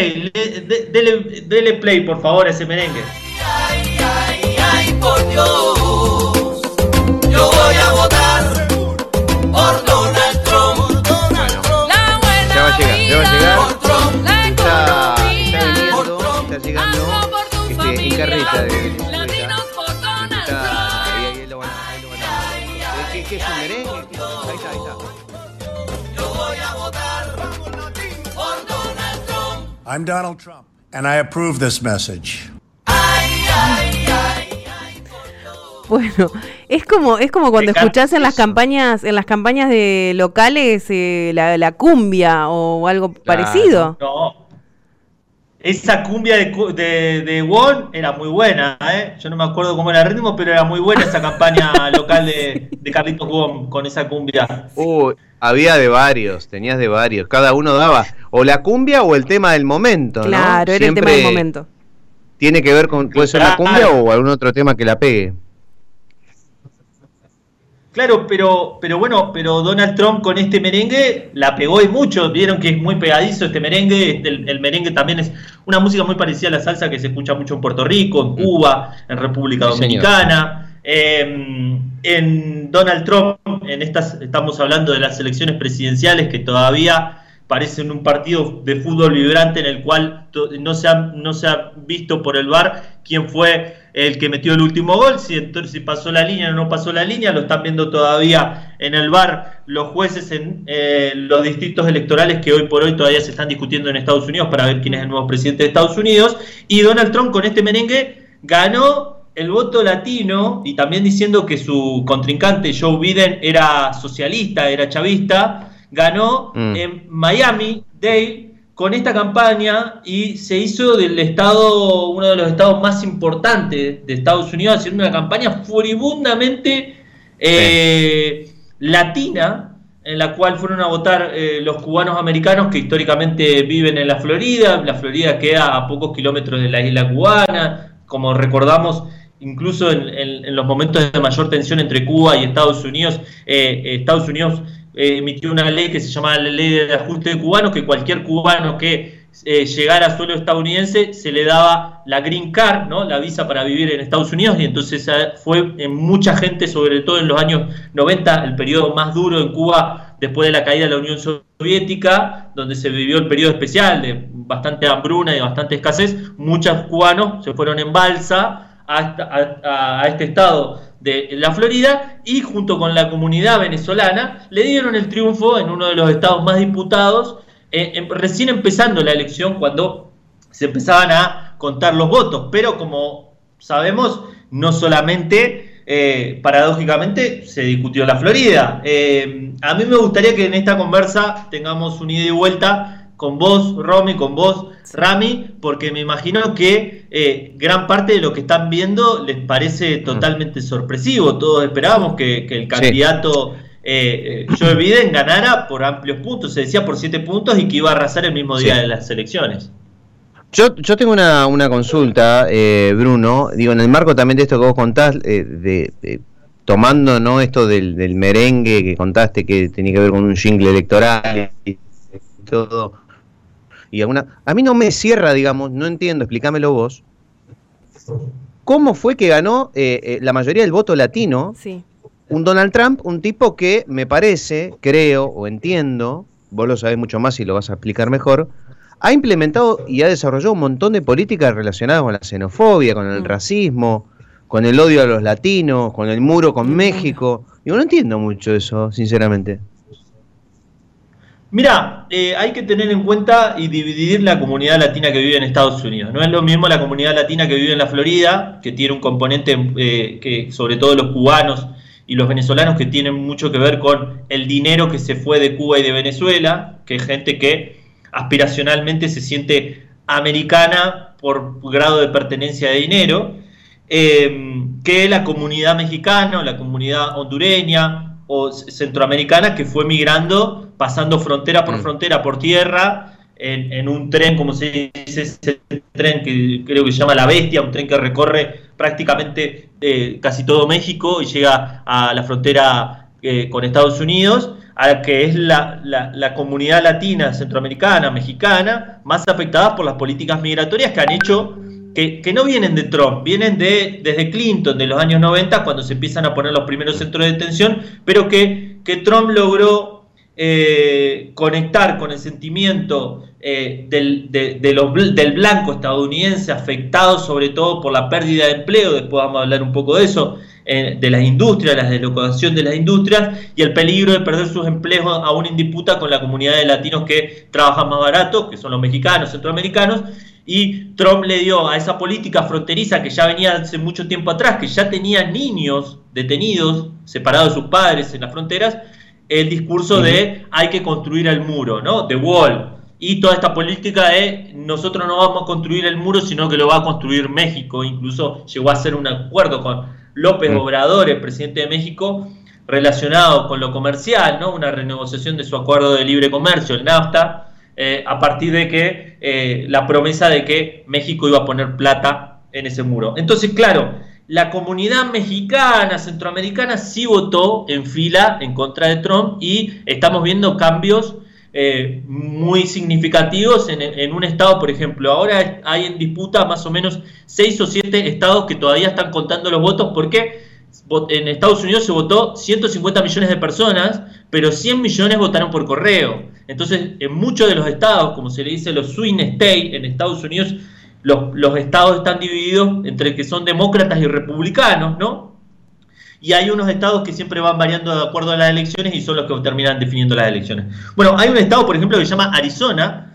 dele, dele play, por favor, a ese merengue. Ay, ay, ay, por Dios, yo voy a votar por Donald Trump. La buena Ya va a llegar, ya va a llegar. Por Trump. La Está, está viniendo, está llegando este, en carreta de I'm Donald Trump, and I approve this message. Bueno, es como, es como cuando escuchás en las campañas, en las campañas de locales eh, la, la cumbia o algo parecido. No. Esa cumbia de, de, de Won era muy buena, ¿eh? Yo no me acuerdo cómo era el ritmo, pero era muy buena esa campaña local de, de Carlitos Won con esa cumbia. Uy, había de varios, tenías de varios. Cada uno daba o la cumbia o el tema del momento, ¿no? Claro, era el tema del momento. Tiene que ver con, puede ser la cumbia o algún otro tema que la pegue. Claro, pero, pero bueno, pero Donald Trump con este merengue la pegó y mucho. Vieron que es muy pegadizo este merengue. este- El, el merengue también es una música muy parecida a la salsa que se escucha mucho en Puerto Rico, en Cuba, en República Sí. Dominicana. Eh, en Donald Trump, en estas estamos hablando de las elecciones presidenciales que todavía parecen un partido de fútbol vibrante en el cual no se ha, no se ha visto por el VAR quién fue el que metió el último gol, si, entonces, si pasó la línea o no pasó la línea, lo están viendo todavía en el VAR los jueces en eh, los distritos electorales que hoy por hoy todavía se están discutiendo en Estados Unidos para ver quién es el nuevo presidente de Estados Unidos. Y Donald Trump con este merengue ganó el voto latino y también diciendo que su contrincante Joe Biden era socialista, era chavista, ganó Mm. en Miami Dade con esta campaña y se hizo del estado, uno de los estados más importantes de Estados Unidos, haciendo una campaña furibundamente eh, latina, en la cual fueron a votar eh, los cubanos americanos que históricamente viven en la Florida. La Florida queda a pocos kilómetros de la isla cubana, como recordamos. Incluso en, en- en los momentos de mayor tensión entre Cuba y Estados Unidos, eh, Estados Unidos eh, emitió una ley que se llama la ley de ajuste de cubanos, que cualquier cubano que eh, llegara a suelo estadounidense se le daba la green card, ¿no? la visa para vivir en Estados Unidos, y entonces eh, fue en mucha gente, sobre todo en los años 90, el periodo más duro en Cuba después de la caída de la Unión Soviética, donde se vivió el periodo especial de bastante hambruna y bastante escasez, muchos cubanos se fueron en balsa a, este estado de la Florida y junto con la comunidad venezolana le dieron el triunfo en uno de los estados más disputados, eh, em- recién empezando la elección cuando se empezaban a contar los votos, pero como sabemos, no solamente, eh, paradójicamente, se discutió la Florida. Eh, a mí me gustaría que en esta conversa tengamos un ida y vuelta con vos, Romy, con vos, Rami, porque me imagino que eh, gran parte de lo que están viendo les parece totalmente sorpresivo. Todos esperábamos que, que el candidato eh, eh, Joe Biden ganara por amplios puntos, se decía por siete puntos y que iba a arrasar el mismo día Sí. de las elecciones. Yo, yo tengo una, una consulta, eh, Bruno, digo, en el marco también de esto que vos contás, eh, de, de- tomando no esto del, del merengue que contaste que tenía que ver con un jingle electoral y todo, y alguna, a mí no me cierra, digamos, no entiendo, explícamelo vos, ¿cómo fue que ganó eh, eh, la mayoría del voto latino Sí. un Donald Trump, un tipo que me parece, creo o entiendo, vos lo sabés mucho más y lo vas a explicar mejor, ha implementado y ha desarrollado un montón de políticas relacionadas con la xenofobia, con el Mm. racismo, con el odio a los latinos, con el muro con México. Yo no entiendo mucho eso, sinceramente. Mira, eh, hay que tener en cuenta y dividir la comunidad latina que vive en Estados Unidos. No es lo mismo la comunidad latina que vive en la Florida, que tiene un componente eh, que sobre todo los cubanos y los venezolanos que tienen mucho que ver con el dinero que se fue de Cuba y de Venezuela, que es gente que aspiracionalmente se siente americana por grado de pertenencia de dinero, eh, que la comunidad mexicana la comunidad hondureña o centroamericana que fue migrando, pasando frontera por Mm. frontera por tierra, en, en un tren, como se dice, ese tren que creo que se llama La Bestia, un tren que recorre prácticamente eh, casi todo México y llega a la frontera eh, con Estados Unidos, a la que es la, la- la comunidad latina, centroamericana, mexicana, más afectada por las políticas migratorias que han hecho, que, no vienen de Trump, vienen de, desde Clinton, de los años 90, cuando se empiezan a poner los primeros centros de detención, pero que, que Trump logró eh, conectar con el sentimiento eh, del, del blanco estadounidense afectado sobre todo por la pérdida de empleo, después vamos a hablar un poco de eso, eh, de las industrias, la deslocación de las industrias y el peligro de perder sus empleos aún en disputa con la comunidad de latinos que trabajan más barato, que son los mexicanos, centroamericanos, y Trump le dio a esa política fronteriza que ya venía hace mucho tiempo atrás, que ya tenía niños detenidos, separados de sus padres en las fronteras, el discurso de hay que construir el muro, ¿no? The Wall. Y toda esta política de nosotros no vamos a construir el muro, sino que lo va a construir México. Incluso llegó a hacer un acuerdo con López Mm. Obrador, el presidente de México, relacionado con lo comercial, ¿no? Una renegociación de su acuerdo de libre comercio, el NAFTA, eh, a partir de que eh, la promesa de que México iba a poner plata en ese muro. Entonces, claro, la comunidad mexicana, centroamericana, sí votó en fila en contra de Trump y estamos viendo cambios eh, muy significativos en, un estado, por ejemplo. Ahora hay en disputa más o menos seis o siete estados que todavía están contando los votos porque en Estados Unidos se votó 150 millones de personas, pero 100 millones votaron por correo. Entonces, en muchos de los estados, como se le dice los swing state en Estados Unidos, los estados están divididos entre que son demócratas y republicanos, ¿no? Y hay unos estados que siempre van variando de acuerdo a las elecciones y son los que terminan definiendo las elecciones. Bueno, hay un estado, por ejemplo, que se llama Arizona,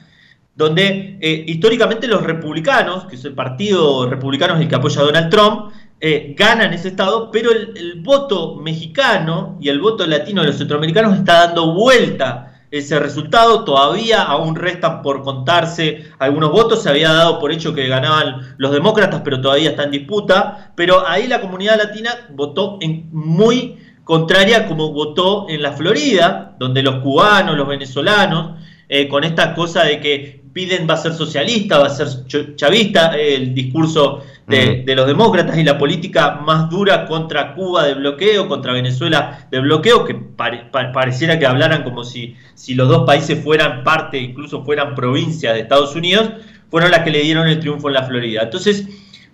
donde eh, históricamente los republicanos, que es el partido republicano el que apoya a Donald Trump, eh, ganan ese estado, pero el voto mexicano y el voto latino de los centroamericanos está dando vuelta ese resultado. Todavía aún restan por contarse algunos votos. Se había dado por hecho que ganaban los demócratas, pero todavía está en disputa. Pero ahí la comunidad latina votó en muy contraria como votó en la Florida, donde los cubanos, los venezolanos, eh, con esta cosa de que Biden va a ser socialista, va a ser ch- chavista, eh, el discurso de, los demócratas y la política más dura contra Cuba de bloqueo, contra Venezuela de bloqueo, que pare- pa- pareciera que hablaran como si, si los dos países fueran parte, incluso fueran provincia de Estados Unidos, fueron las que le dieron el triunfo en la Florida. Entonces,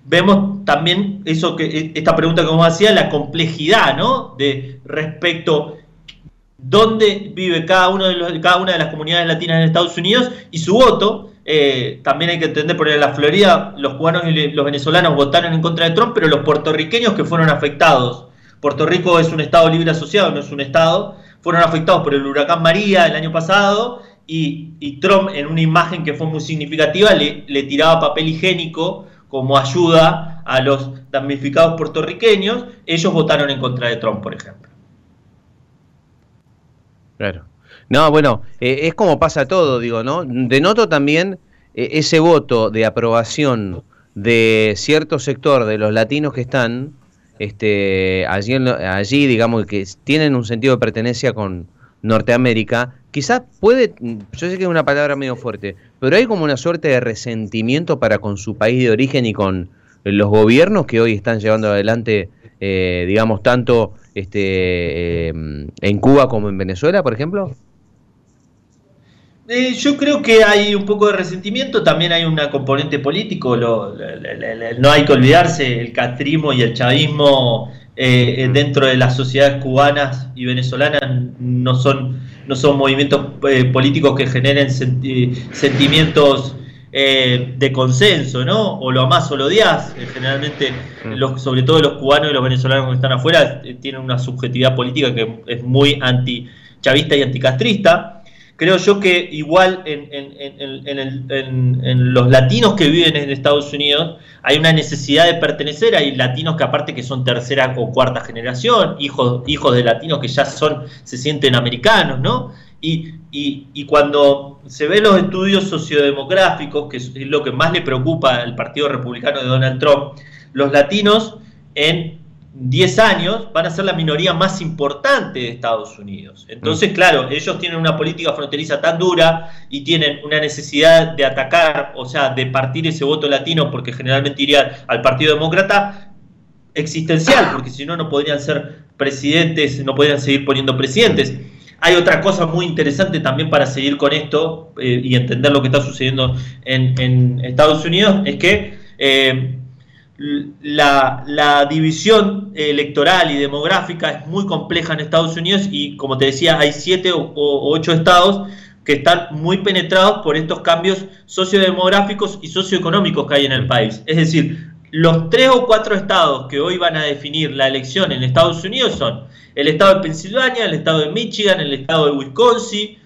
vemos también eso que e, esta pregunta que vos hacía, la complejidad, ¿no? De respecto dónde vive cada, uno de los, cada una de las comunidades latinas en Estados Unidos y su voto. eh, también hay que entender, por en la Florida los cubanos y los venezolanos votaron en contra de Trump, pero los puertorriqueños que fueron afectados, Puerto Rico es un estado libre asociado, no es un estado, fueron afectados por el huracán María el año pasado y, y Trump en una imagen que fue muy significativa le, le tiraba papel higiénico como ayuda a los damnificados puertorriqueños, ellos votaron en contra de Trump, por ejemplo. Claro. No, bueno, eh, es como pasa todo, digo, ¿no? Denoto también eh, ese voto de aprobación de cierto sector de los latinos que están este, allí, allí, digamos, que tienen un sentido de pertenencia con Norteamérica. Quizás puede, yo sé que es una palabra medio fuerte, pero hay como una suerte de resentimiento para con su país de origen y con los gobiernos que hoy están llevando adelante, eh, digamos, tanto este, eh, en Cuba como en Venezuela, por ejemplo. Eh, yo creo que hay un poco de resentimiento, también hay una componente político, no hay que olvidarse, el catrismo y el chavismo eh, eh, dentro de las sociedades cubanas y venezolanas no son, no son movimientos políticos que generen senti- sentimientos eh, de consenso, ¿no? O lo amás o lo odias. Eh, generalmente, Mm. los, sobre todo los cubanos y los venezolanos que están afuera, eh, tienen una subjetividad política que es muy anti-chavista y anticastrista. Creo yo que igual en, en- los latinos que viven en Estados Unidos hay una necesidad de pertenecer, hay latinos que aparte que son tercera o cuarta generación, hijos, hijos de latinos que ya son, se sienten americanos, ¿no? Y, y- y cuando se ven los estudios sociodemográficos, que es lo que más le preocupa al Partido Republicano de Donald Trump, los latinos en 10 años van a ser la minoría más importante de Estados Unidos. Entonces, claro, ellos tienen una política fronteriza tan dura y tienen una necesidad de atacar, o sea, de partir ese voto latino, porque generalmente iría al Partido Demócrata, existencial, porque si no, no podrían ser presidentes, no podrían seguir poniendo presidentes. Hay otra cosa muy interesante también para seguir con esto eh, y entender lo que está sucediendo en, Estados Unidos, es que eh, la, la división electoral y demográfica es muy compleja en Estados Unidos y como te decía, hay siete o, o ocho estados que están muy penetrados por estos cambios sociodemográficos y socioeconómicos que hay en el país. Es decir, los tres o cuatro estados que hoy van a definir la elección en Estados Unidos son el estado de Pensilvania, el estado de Michigan, el estado de Wisconsin,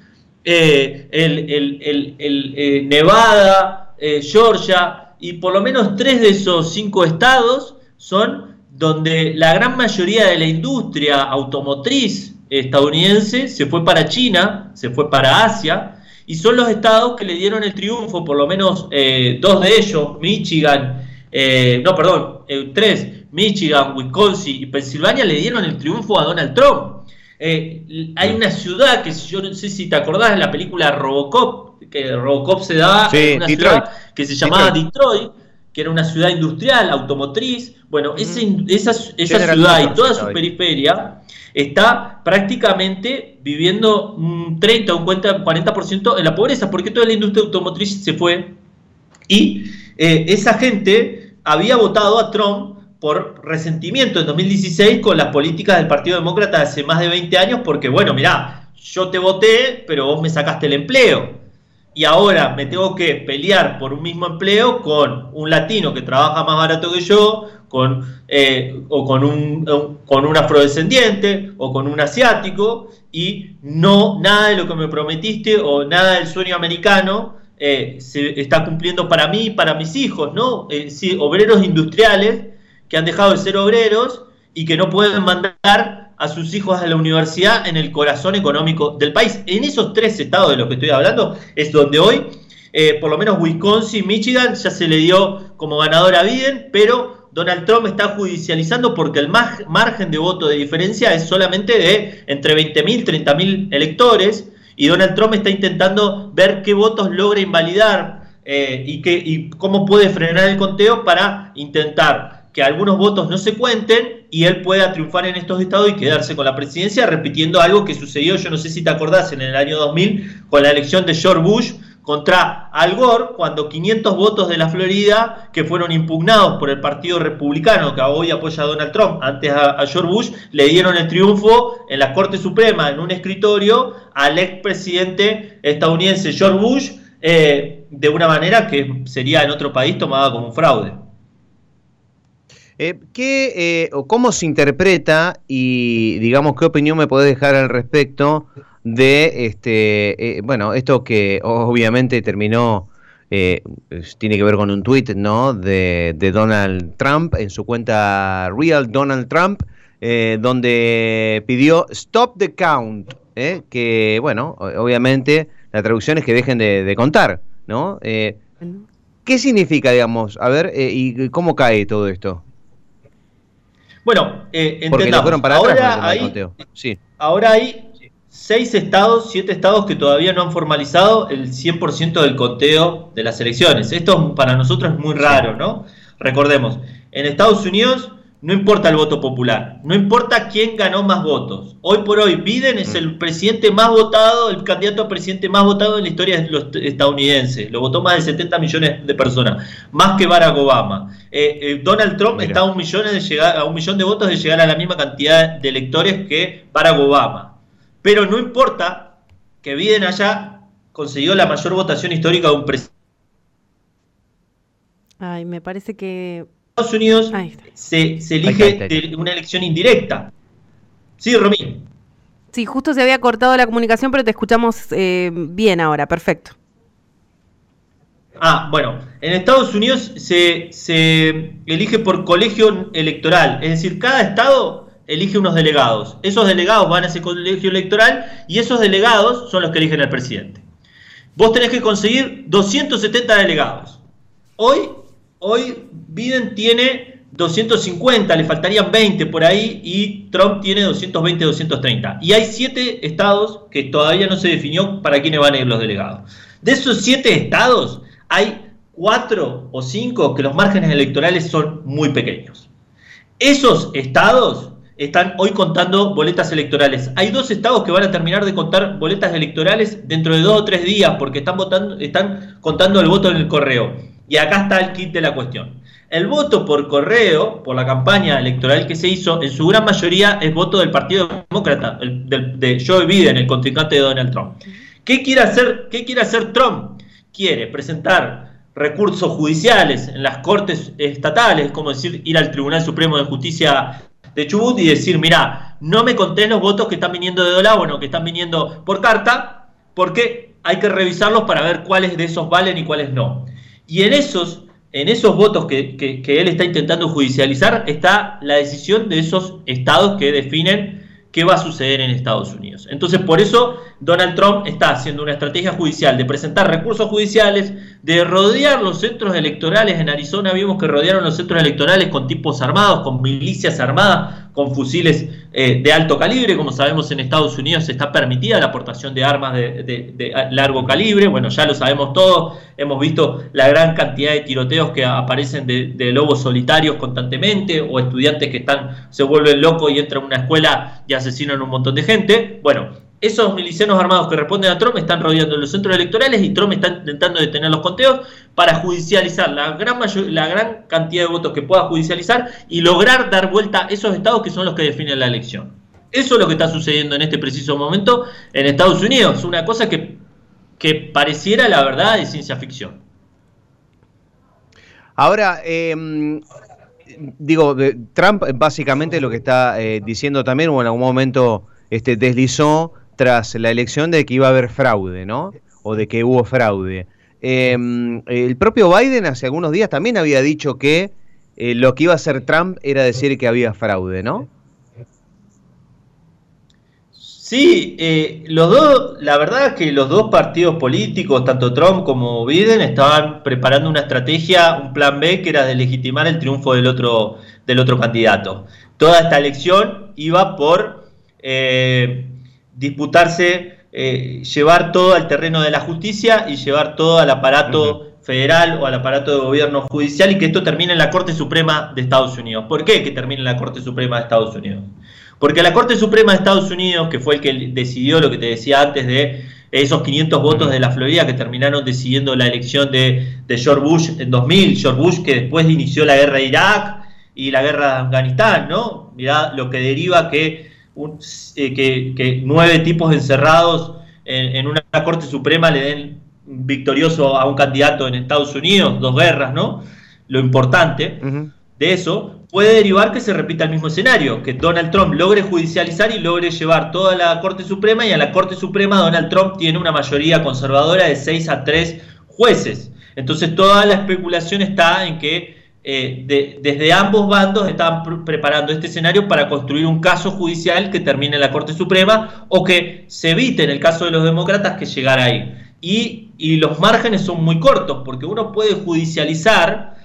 eh, el, eh, Nevada, eh, Georgia, y por lo menos tres de esos cinco estados son donde la gran mayoría de la industria automotriz estadounidense se fue para China, se fue para Asia, y son los estados que le dieron el triunfo, por lo menos dos de ellos, Michigan, eh, no, perdón, eh, tres, Michigan, Wisconsin y Pensilvania le dieron el triunfo a Donald Trump. Eh, hay una ciudad que yo no sé si te acordás de la película Robocop, que Robocop se daba Sí, en una Detroit. ciudad que se llamaba Detroit. que era una ciudad industrial, automotriz. Bueno, ese esa, esa General ciudad y toda su periferia está prácticamente viviendo un 30 o un 40%, 40% en la pobreza, porque toda la industria automotriz se fue y esa gente había votado a Trump por resentimiento en 2016 con las políticas del Partido Demócrata de hace más de 20 años, porque bueno, mirá, yo te voté, pero vos me sacaste el empleo. Y ahora me tengo que pelear por un mismo empleo con un latino que trabaja más barato que yo, con, eh, o con un, o con un afrodescendiente, o con un asiático, y no nada de lo que me prometiste o nada del sueño americano eh, se está cumpliendo para mí y para mis hijos, ¿no? Eh, sí, obreros industriales que han dejado de ser obreros y que no pueden mandar a sus hijos a la universidad en el corazón económico del país. En esos tres estados de los que estoy hablando es donde hoy, eh, por lo menos Wisconsin, Michigan, ya se le dio como ganador a Biden, pero Donald Trump está judicializando porque el mar- margen de voto de diferencia es solamente de entre 20.000 y 30.000 electores y Donald Trump está intentando ver qué votos logra invalidar eh, y, qué, y cómo puede frenar el conteo para intentar que algunos votos no se cuenten y él pueda triunfar en estos estados y quedarse con la presidencia, repitiendo algo que sucedió, yo no sé si te acordás, en el año 2000 con la elección de George Bush contra Al Gore, cuando 500 votos de la Florida que fueron impugnados por el Partido Republicano, que hoy apoya a Donald Trump, antes a, George Bush, le dieron el triunfo en la Corte Suprema, en un escritorio, al expresidente estadounidense George Bush, eh, de una manera que sería en otro país tomada como un fraude. Eh, ¿qué, eh, o ¿Cómo se interpreta y, digamos, qué opinión me podés dejar al respecto de, este, eh, bueno, esto que obviamente terminó, eh, tiene que ver con un tuit, ¿no? De, de Donald Trump en su cuenta Real Donald Trump, eh, donde pidió Stop the Count, ¿eh? que, bueno, obviamente la traducción es que dejen de, de contar, ¿no? Eh, ¿Qué significa, digamos? A ver, eh, ¿y cómo cae todo esto? Bueno, eh, Porque entendamos, fueron para ahora conteo. Sí. ahora hay seis estados, siete estados que todavía no han formalizado el 100% del conteo de las elecciones. Esto para nosotros es muy raro, ¿no? Recordemos, en Estados Unidos no importa el voto popular, no importa quién ganó más votos. Hoy por hoy, Biden es el presidente más votado, el candidato a presidente más votado en la historia de los estadounidenses. Lo votó más de 70 millones de personas, más que Barack Obama. Eh, eh, Donald Trump Mira. está a un, millón de llegar, a un millón de votos de llegar a la misma cantidad de electores que Barack Obama. Pero no importa que Biden haya conseguido la mayor votación histórica de un presidente. Ay, me parece que. Estados Unidos se, Ahí elige está, ahí está. de una elección indirecta. Sí, Romín. Sí, justo se había cortado la comunicación, pero te escuchamos eh, bien ahora. Perfecto. Ah, bueno, en Estados Unidos se, se elige por colegio electoral, es decir, cada estado elige unos delegados. Esos delegados van a ese colegio electoral y esos delegados son los que eligen al presidente. Vos tenés que conseguir 270 delegados. Hoy, hoy Biden tiene 250, le faltarían 20 por ahí y Trump tiene 220, 230. Y hay 7 estados que todavía no se definió para quiénes van a ir los delegados. De esos 7 estados, hay 4 o 5 que los márgenes electorales son muy pequeños. Esos estados están hoy contando boletas electorales. Hay dos estados que van a terminar de contar boletas electorales dentro de dos o tres días porque están, votando, están contando el voto en el correo. Y acá está el kit de la cuestión. El voto por correo, por la campaña electoral que se hizo, en su gran mayoría es voto del Partido Demócrata, el- del- de Joe Biden, el contrincante de Donald Trump. ¿Qué quiere hacer, qué quiere hacer Trump? Quiere presentar recursos judiciales en las cortes estatales, como decir, ir al Tribunal Supremo de Justicia de Chubut y decir, mira, no me contés los votos que están viniendo de Dolávono, que están viniendo por carta, porque hay que revisarlos para ver cuáles de esos valen y cuáles no. Y en esos, en esos votos que- que él está intentando judicializar está la decisión de esos estados que definen qué va a suceder en Estados Unidos. Entonces, por eso Donald Trump está haciendo una estrategia judicial de presentar recursos judiciales, de rodear los centros electorales. En Arizona vimos que rodearon los centros electorales con tipos armados, con milicias armadas, con fusiles eh, de alto calibre. Como sabemos, en Estados Unidos está permitida la aportación de armas de, largo calibre. Bueno, ya lo sabemos todos. Hemos visto la gran cantidad de tiroteos que aparecen de, de lobos solitarios constantemente o estudiantes que están se vuelven locos y entran a una escuela y asesinan un montón de gente. Bueno, esos milicianos armados que responden a Trump están rodeando los centros electorales y Trump está intentando detener los conteos para judicializar la gran, la gran cantidad de votos que pueda judicializar y lograr dar vuelta a esos estados que son los que definen la elección. Eso es lo que está sucediendo en este preciso momento en Estados Unidos. Una cosa que, pareciera la verdad de ciencia ficción. Ahora, eh, digo, Trump básicamente lo que está eh, diciendo también, o en algún momento este, deslizó tras la elección de que iba a haber fraude, ¿no? O de que hubo fraude. Eh, el propio Biden hace algunos días también había dicho que eh, lo que iba a hacer Trump era decir que había fraude, ¿no? Sí, eh, los dos, la verdad es que los dos partidos políticos, tanto Trump como Biden, estaban preparando una estrategia, un plan B, que era de legitimar el triunfo del otro, del otro candidato. Toda esta elección iba por eh, disputarse, eh, llevar todo al terreno de la justicia y llevar todo al aparato federal o al aparato de gobierno judicial y que esto termine en la Corte Suprema de Estados Unidos. ¿Por qué que termine en la Corte Suprema de Estados Unidos? Porque la Corte Suprema de Estados Unidos, que fue el que decidió lo que te decía antes de esos 500 votos de la Florida que terminaron decidiendo la elección de, de George Bush en 2000, George Bush que después inició la guerra de Irak y la guerra de Afganistán, ¿no? Mirá lo que deriva que, un- eh, que, que nueve tipos encerrados en, en una Corte Suprema le den victorioso a un candidato en Estados Unidos, dos guerras, ¿no? Lo importante de eso puede derivar que se repita el mismo escenario, que Donald Trump logre judicializar y logre llevar toda la Corte Suprema y a la Corte Suprema Donald Trump tiene una mayoría conservadora de 6 a 3 jueces. Entonces toda la especulación está en que eh, de- desde ambos bandos están pr- preparando este escenario para construir un caso judicial que termine en la Corte Suprema o que se evite en el caso de los demócratas que llegara ahí. Y, y los márgenes son muy cortos porque uno puede judicializar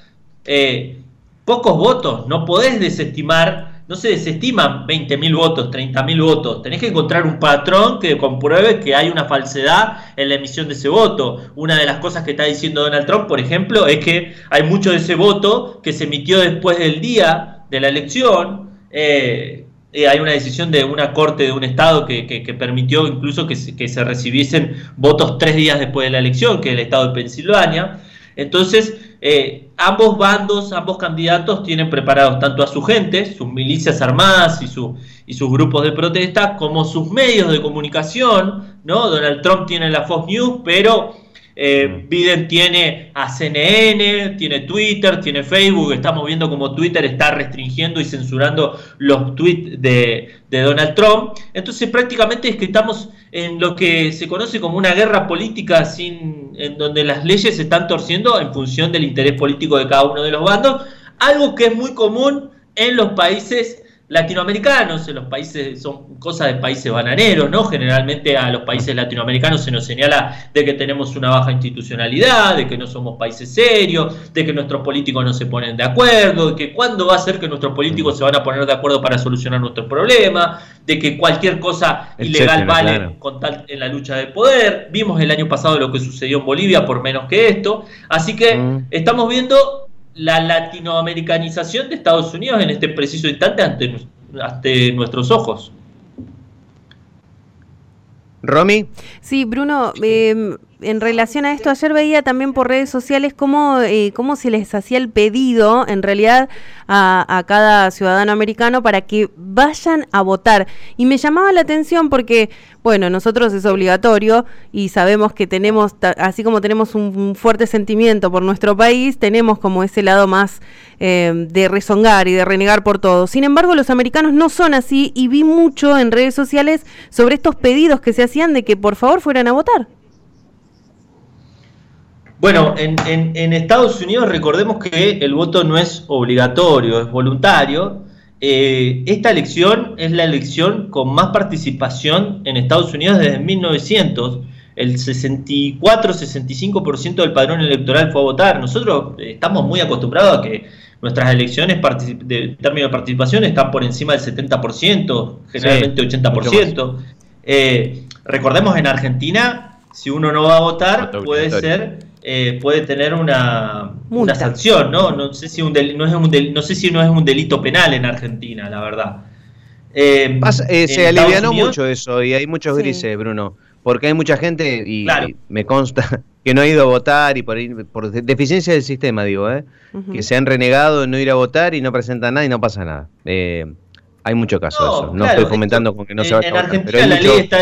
eh, pocos votos, no podés desestimar, no se desestiman 20.000 votos, 30.000 votos, tenés que encontrar un patrón que compruebe que hay una falsedad en la emisión de ese voto. Una de las cosas que está diciendo Donald Trump, por ejemplo, es que hay mucho de ese voto que se emitió después del día de la elección. eh, eh, hay una decisión de una corte de un estado que, que- permitió incluso que se, que se recibiesen votos tres días después de la elección, que es el estado de Pensilvania. Entonces, eh, ambos bandos, ambos candidatos tienen preparados tanto a su gente, sus milicias armadas y, su- y sus grupos de protesta, como sus medios de comunicación, ¿no? Donald Trump tiene la Fox News, pero eh, Biden tiene a CNN, tiene Twitter, tiene Facebook. Estamos viendo como Twitter está restringiendo y censurando los tweets de, de Donald Trump. Entonces, prácticamente es que estamos en lo que se conoce como una guerra política sin, en donde las leyes se están torciendo en función del interés político de cada uno de los bandos. Algo que es muy común en los países latinoamericanos, en los países, son cosas de países bananeros, ¿no? Generalmente a los países latinoamericanos se nos señala de que tenemos una baja institucionalidad, de que no somos países serios, de que nuestros políticos no se ponen de acuerdo, de que cuándo va a ser que nuestros políticos se van a poner de acuerdo para solucionar nuestros problemas, de que cualquier cosa ilegal vale claro. con tal en la lucha de poder. Vimos el año pasado lo que sucedió en Bolivia por menos que esto. Así que Mm. estamos viendo la latinoamericanización de Estados Unidos en este preciso instante ante, nu- ante nuestros ojos. Romy, Sí, Bruno, eh, en relación a esto, ayer veía también por redes sociales cómo, eh, cómo se les hacía el pedido, en realidad, a, cada ciudadano americano para que vayan a votar. Y me llamaba la atención porque, bueno, nosotros es obligatorio y sabemos que tenemos, así como tenemos un, un fuerte sentimiento por nuestro país, tenemos como ese lado más eh, de rezongar y de renegar por todo. Sin embargo, los americanos no son así y vi mucho en redes sociales sobre estos pedidos que se hacían de que por favor fueran a votar. Bueno, en, en- en Estados Unidos recordemos que el voto no es obligatorio, es voluntario. Eh, esta elección es la elección con más participación en Estados Unidos desde 1900. El 64-65% del padrón electoral fue a votar. Nosotros eh, estamos muy acostumbrados a que nuestras elecciones de término de participación están por encima del 70%, generalmente mucho 80%. Eh, recordemos en Argentina, si uno no va a votar, puede ser, eh, puede tener una, una sanción, ¿no? No sé si un del- no es un del- no sé si no es un delito penal en Argentina, la verdad. Eh, pasa- eh, en se Estados alivianó Unidos- mucho eso y hay muchos Sí. grises, Bruno, porque hay mucha gente y, Claro. y me consta que no ha ido a votar y por, ahí- por de- deficiencia del sistema, digo, ¿eh? Que se han renegado en no ir a votar y no presentan nada y no pasa nada. Eh, hay mucho caso de eso. No claro, estoy fomentando esto- con que no en, se en a votar. pero Argentina la mucho ley, está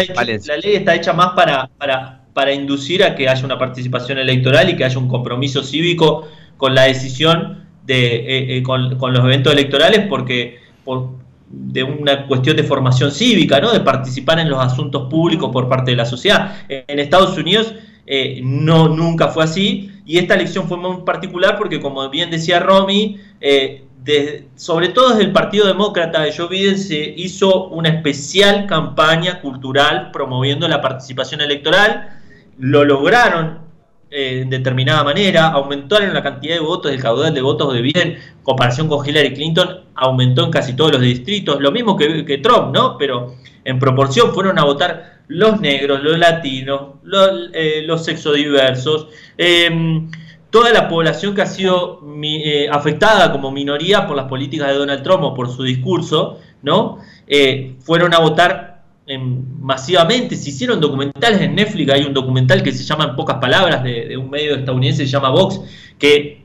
la ley está hecha más para, para, para inducir a que haya una participación electoral y que haya un compromiso cívico con la decisión de eh, eh, con, los eventos electorales porque por, de una cuestión de formación cívica, ¿no? de participar en los asuntos públicos por parte de la sociedad. En Estados Unidos eh, no nunca fue así y esta elección fue muy particular porque como bien decía Romy, sobre todo desde el Partido Demócrata de Joe Biden se hizo una especial campaña cultural promoviendo la participación electoral, lo lograron eh, en determinada manera, aumentaron la cantidad de votos, el caudal de votos de Biden, en comparación con Hillary Clinton, aumentó en casi todos los distritos, lo mismo que, Trump, ¿no? Pero en proporción fueron a votar los negros, los latinos, los, eh, los sexodiversos, em, toda la población que ha sido mi- eh, afectada como minoría por las políticas de Donald Trump o por su discurso, ¿no? Eh, fueron a votar masivamente, se hicieron documentales en Netflix, hay un documental que se llama En pocas palabras de, un medio estadounidense, se llama Vox, que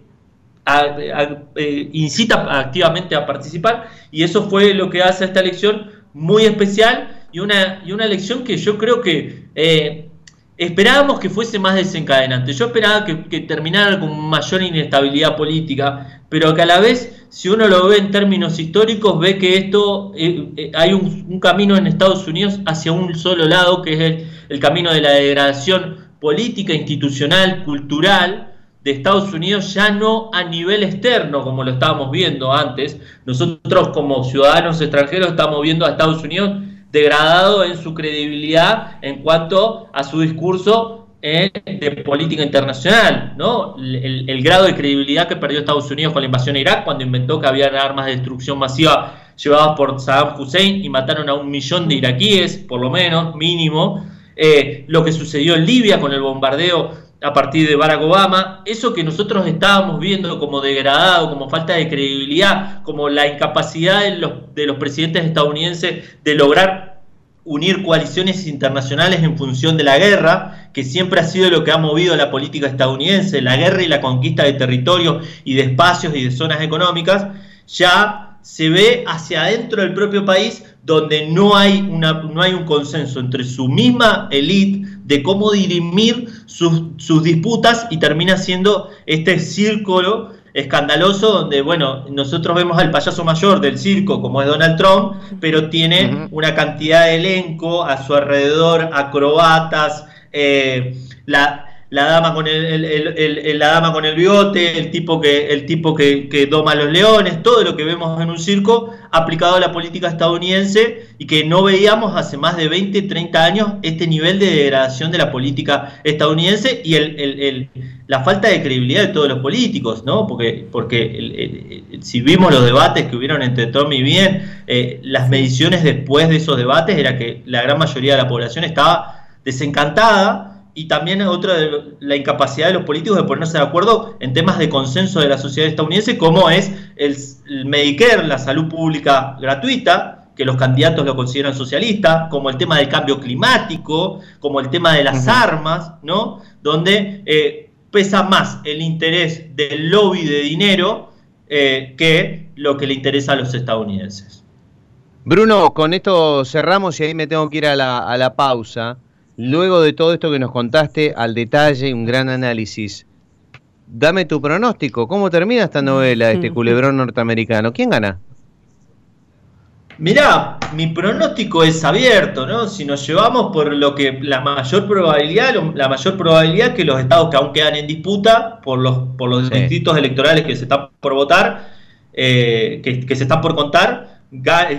eh, incita activamente a participar y eso fue lo que hace esta elección muy especial y una, y una elección que yo creo que eh, esperábamos que fuese más desencadenante. Yo esperaba que, que terminara con mayor inestabilidad política, pero que a la vez, si uno lo ve en términos históricos, ve que esto eh, eh, hay un, camino en Estados Unidos hacia un solo lado, que es el, el camino de la degradación política, institucional, cultural de Estados Unidos, ya no a nivel externo, como lo estábamos viendo antes. Nosotros como ciudadanos extranjeros estamos viendo a Estados Unidos degradado en su credibilidad en cuanto a su discurso eh, de política internacional, ¿no? El, grado de credibilidad que perdió Estados Unidos con la invasión a Irak cuando inventó que había armas de destrucción masiva llevadas por Saddam Hussein y mataron a un millón de iraquíes, por lo menos, mínimo. Eh, lo que sucedió en Libia con el bombardeo a partir de Barack Obama, eso que nosotros estábamos viendo como degradado, como falta de credibilidad, como la incapacidad de los, de los presidentes estadounidenses de lograr unir coaliciones internacionales en función de la guerra, que siempre ha sido lo que ha movido la política estadounidense, la guerra y la conquista de territorios y de espacios y de zonas económicas, ya se ve hacia adentro del propio país donde no hay, una, no hay un consenso entre su misma élite de cómo dirimir sus, sus disputas y termina siendo este círculo escandaloso donde, bueno, nosotros vemos al payaso mayor del circo como es Donald Trump, pero tiene una cantidad de elenco a su alrededor, acrobatas, eh, la, la dama con el, la dama con el bigote, el tipo que, el tipo que, que doma los leones, todo lo que vemos en un circo aplicado a la política estadounidense y que no veíamos hace más de 20, 30 años este nivel de degradación de la política estadounidense y el, la falta de credibilidad de todos los políticos, ¿no? Porque, porque si vimos los debates que hubieron entre Trump y Biden, eh, las mediciones después de esos debates era que la gran mayoría de la población estaba desencantada y también otra de la incapacidad de los políticos de ponerse de acuerdo en temas de consenso de la sociedad estadounidense, como es el, el Medicare, la salud pública gratuita, que los candidatos lo consideran socialista, como el tema del cambio climático, como el tema de las armas, ¿no? Donde eh, pesa más el interés del lobby de dinero eh, que lo que le interesa a los estadounidenses. Bruno, con esto cerramos y ahí me tengo que ir a la, a la pausa. Luego de todo esto que nos contaste al detalle, un gran análisis, dame tu pronóstico. ¿Cómo termina esta novela, este culebrón norteamericano? ¿Quién gana? Mirá, mi pronóstico es abierto, ¿no? Si nos llevamos por lo que la mayor probabilidad, la mayor probabilidad que los estados que aún quedan en disputa por los, por los Sí. distritos electorales que se están por votar, eh, que, que se están por contar,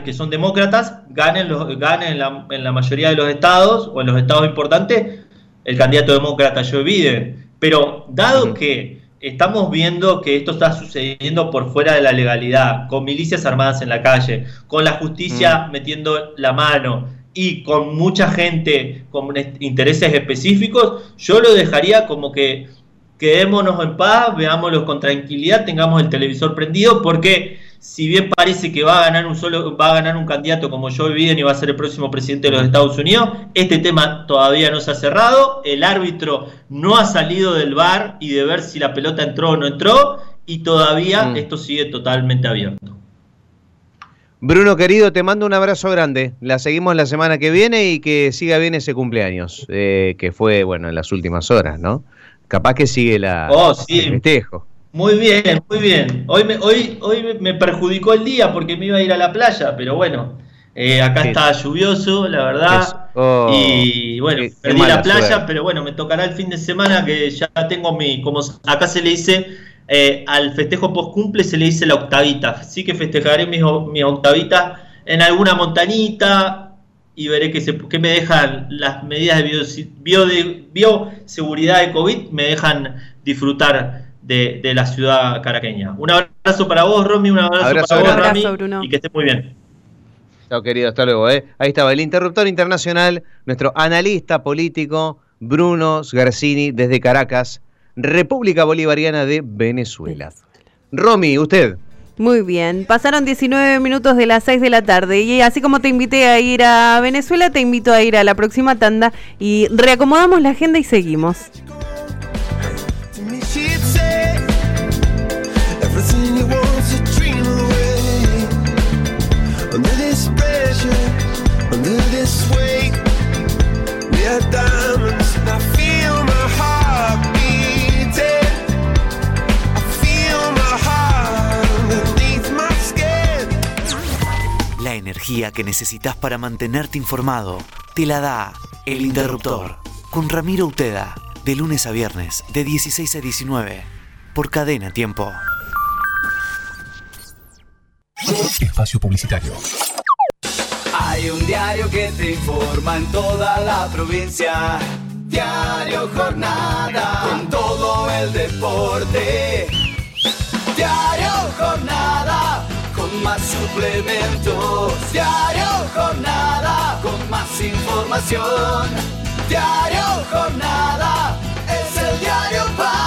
que son demócratas, ganen, los, ganen en, la, en la mayoría de los estados o en los estados importantes el candidato demócrata Joe Biden. Pero dado que estamos viendo que esto está sucediendo por fuera de la legalidad, con milicias armadas en la calle, con la justicia metiendo la mano y con mucha gente con intereses específicos, yo lo dejaría como que quedémonos en paz, veámoslo con tranquilidad, tengamos el televisor prendido, porque si bien parece que va a ganar un solo, va a ganar un candidato como Joe Biden y va a ser el próximo presidente de los Estados Unidos, este tema todavía no se ha cerrado, el árbitro no ha salido del bar y de ver si la pelota entró o no entró, y todavía Mm. esto sigue totalmente abierto. Bruno querido, te mando un abrazo grande. La seguimos la semana que viene y que siga bien ese cumpleaños, eh, que fue, bueno, en las últimas horas, ¿no? Capaz que sigue la, Oh, sí. el festejo. Muy bien, muy bien. Hoy me, hoy, hoy me- perjudicó el día porque me iba a ir a la playa, pero bueno, eh, acá Sí. está lluvioso, la verdad. Oh, y bueno, qué- perdí la playa, suerte. pero bueno, me tocará el fin de semana que ya tengo mi, como acá se le dice, eh, al festejo post cumple se le dice la octavita. Así que festejaré mis, mis octavitas en alguna montañita y veré qué, se, qué me dejan las medidas de bio- bio- de- bioseguridad de COVID, me dejan disfrutar de, de la ciudad caraqueña. Un abrazo para vos, Romy, un abrazo, Abrazo para vos, grande. Rami, Abrazo, Bruno. y que estés muy bien. Chao, querido, hasta luego. ¿eh? Ahí estaba el interruptor internacional, nuestro analista político, Bruno Sgarcini, desde Caracas, República Bolivariana de Venezuela. Romy, usted. Muy bien, pasaron 19 minutos de las 6 de la tarde y así como te invité a ir a Venezuela, te invito a ir a la próxima tanda y reacomodamos la agenda y seguimos. Energía que necesitas para mantenerte informado te la da El Interruptor con Ramiro Uteda de lunes a viernes de 16 a 19 por Cadena Tiempo. Espacio Publicitario. Hay un diario que te informa en toda la provincia. Diario Jornada, con todo el deporte. Diario más suplementos. Diario Jornada con más información. Diario Jornada es el diario para